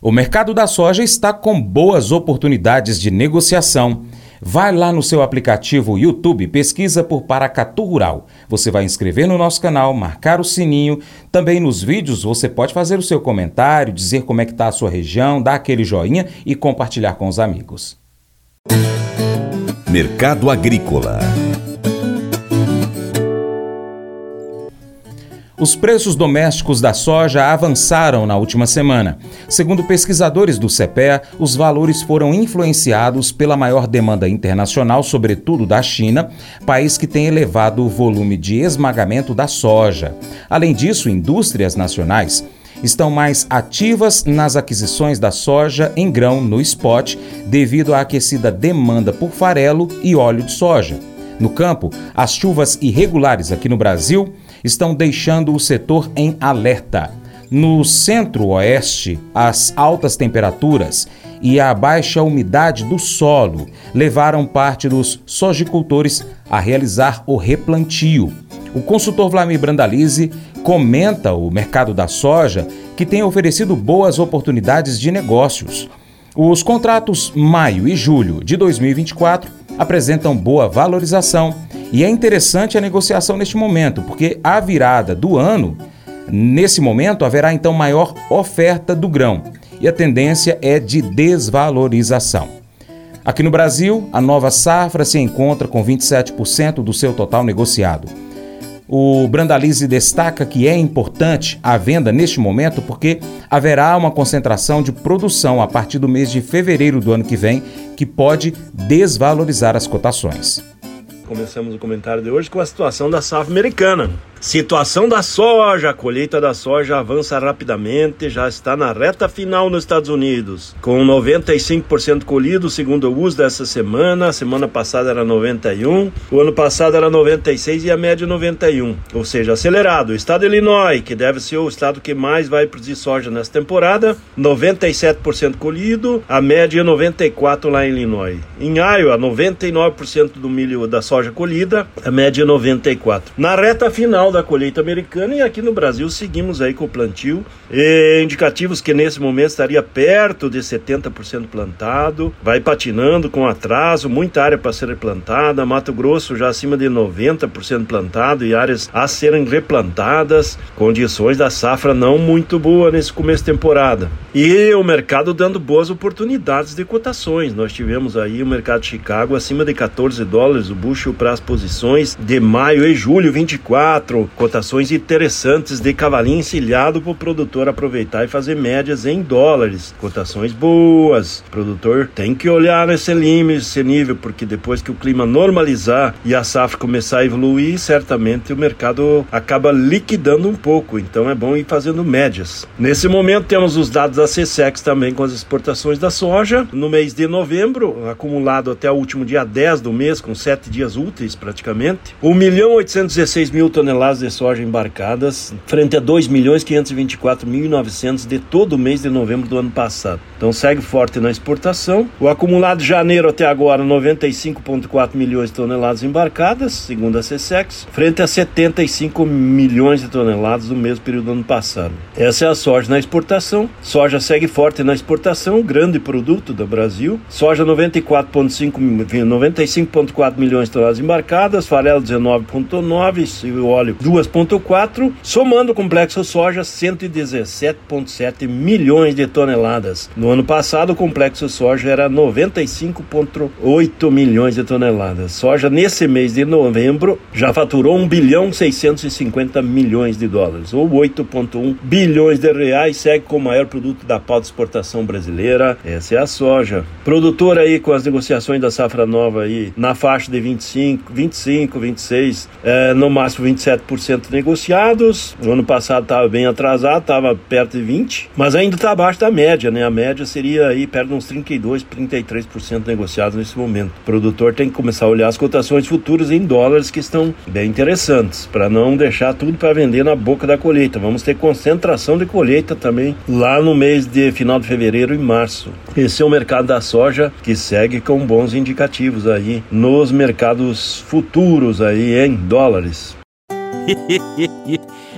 O mercado da soja está com boas oportunidades de negociação. Vai lá no seu aplicativo YouTube, pesquisa por Paracatu Rural. Você vai inscrever no nosso canal, marcar o sininho. Também nos vídeos você pode fazer o seu comentário, dizer como é que está a sua região, dar aquele joinha e compartilhar com os amigos. Mercado Agrícola Os preços domésticos da soja avançaram na última semana. Segundo pesquisadores do CPEA, os valores foram influenciados pela maior demanda internacional, sobretudo da China, país que tem elevado volume de esmagamento da soja. Além disso, indústrias nacionais estão mais ativas nas aquisições da soja em grão no spot, devido à aquecida demanda por farelo e óleo de soja. No campo, as chuvas irregulares aqui no Brasil estão deixando o setor em alerta. No centro-oeste, as altas temperaturas e a baixa umidade do solo levaram parte dos sojicultores a realizar o replantio. O consultor Vlamir Brandalize comenta o mercado da soja, que tem oferecido boas oportunidades de negócios. Os contratos maio e julho de 2024 apresentam boa valorização e é interessante a negociação neste momento, porque a virada do ano, nesse momento, haverá então maior oferta do grão e a tendência é de desvalorização. Aqui no Brasil, a nova safra se encontra com 27% do seu total negociado. O Brandalize destaca que é importante a venda neste momento porque haverá uma concentração de produção a partir do mês de fevereiro do ano que vem que pode desvalorizar as cotações. Começamos o comentário de hoje com a situação da safra americana. Situação da soja, a colheita da soja avança rapidamente, já está na reta final nos Estados Unidos, com 95% colhido segundo o uso dessa semana. A semana passada era 91, o ano passado era 96 e a média 91, ou seja, acelerado. O estado de Illinois, que deve ser o estado que mais vai produzir soja nessa temporada, 97% colhido, a média 94 lá em Illinois. Em Iowa, 99% do milho da soja colhida, a média 94. Na reta final final da colheita americana e aqui no Brasil seguimos aí com o plantio. E indicativos que nesse momento estaria perto de 70% plantado, vai patinando com atraso, muita área para ser plantada. Mato Grosso já acima de 90% plantado e áreas a serem replantadas. Condições da safra não muito boa nesse começo de temporada. E o mercado dando boas oportunidades de cotações. Nós tivemos aí o mercado de Chicago acima de 14 dólares o bushel para as posições de maio e julho 24 cotações interessantes de cavalinho encilhado para o produtor aproveitar e fazer médias em dólares. Cotações boas. O produtor tem que olhar nesse limite, esse nível, porque depois que o clima normalizar e a safra começar a evoluir, certamente o mercado acaba liquidando um pouco. Então é bom ir fazendo médias. Nesse momento temos os dados da CSEX também com as exportações da soja. No mês de novembro, acumulado até o último dia 10 do mês, com sete dias úteis praticamente, 1 milhão 816 mil toneladas toneladas de soja embarcadas, frente a 2 milhões 524.900 de todo o mês de novembro do ano passado. Então segue forte na exportação. O acumulado de janeiro até agora 95.4 milhões de toneladas embarcadas, segundo a CSEX, frente a 75 milhões de toneladas no mesmo período do ano passado. Essa é a soja na exportação. Soja segue forte na exportação, grande produto do Brasil. Soja 94.5 95.4 milhões de toneladas embarcadas, farelo 19.9 e óleo 2,4, somando o complexo soja 117,7 milhões de toneladas. No ano passado, o complexo soja era 95,8 milhões de toneladas. Soja, nesse mês de novembro, já faturou 1 bilhão 650 milhões de dólares, ou 8,1 bilhões de reais, segue com o maior produto da pauta de exportação brasileira. Essa é a soja. Produtor aí com as negociações da safra nova aí na faixa de 25, 25, 26, é, no máximo 27 7% negociados. O ano passado estava bem atrasado, estava perto de 20%, mas ainda está abaixo da média, né? A média seria aí perto de uns 32%, 33% negociados nesse momento. O produtor tem que começar a olhar as cotações futuras em dólares que estão bem interessantes, para não deixar tudo para vender na boca da colheita. Vamos ter concentração de colheita também lá no mês de final de fevereiro e março. Esse é o mercado da soja que segue com bons indicativos aí nos mercados futuros aí em dólares. Хе-хе-хе.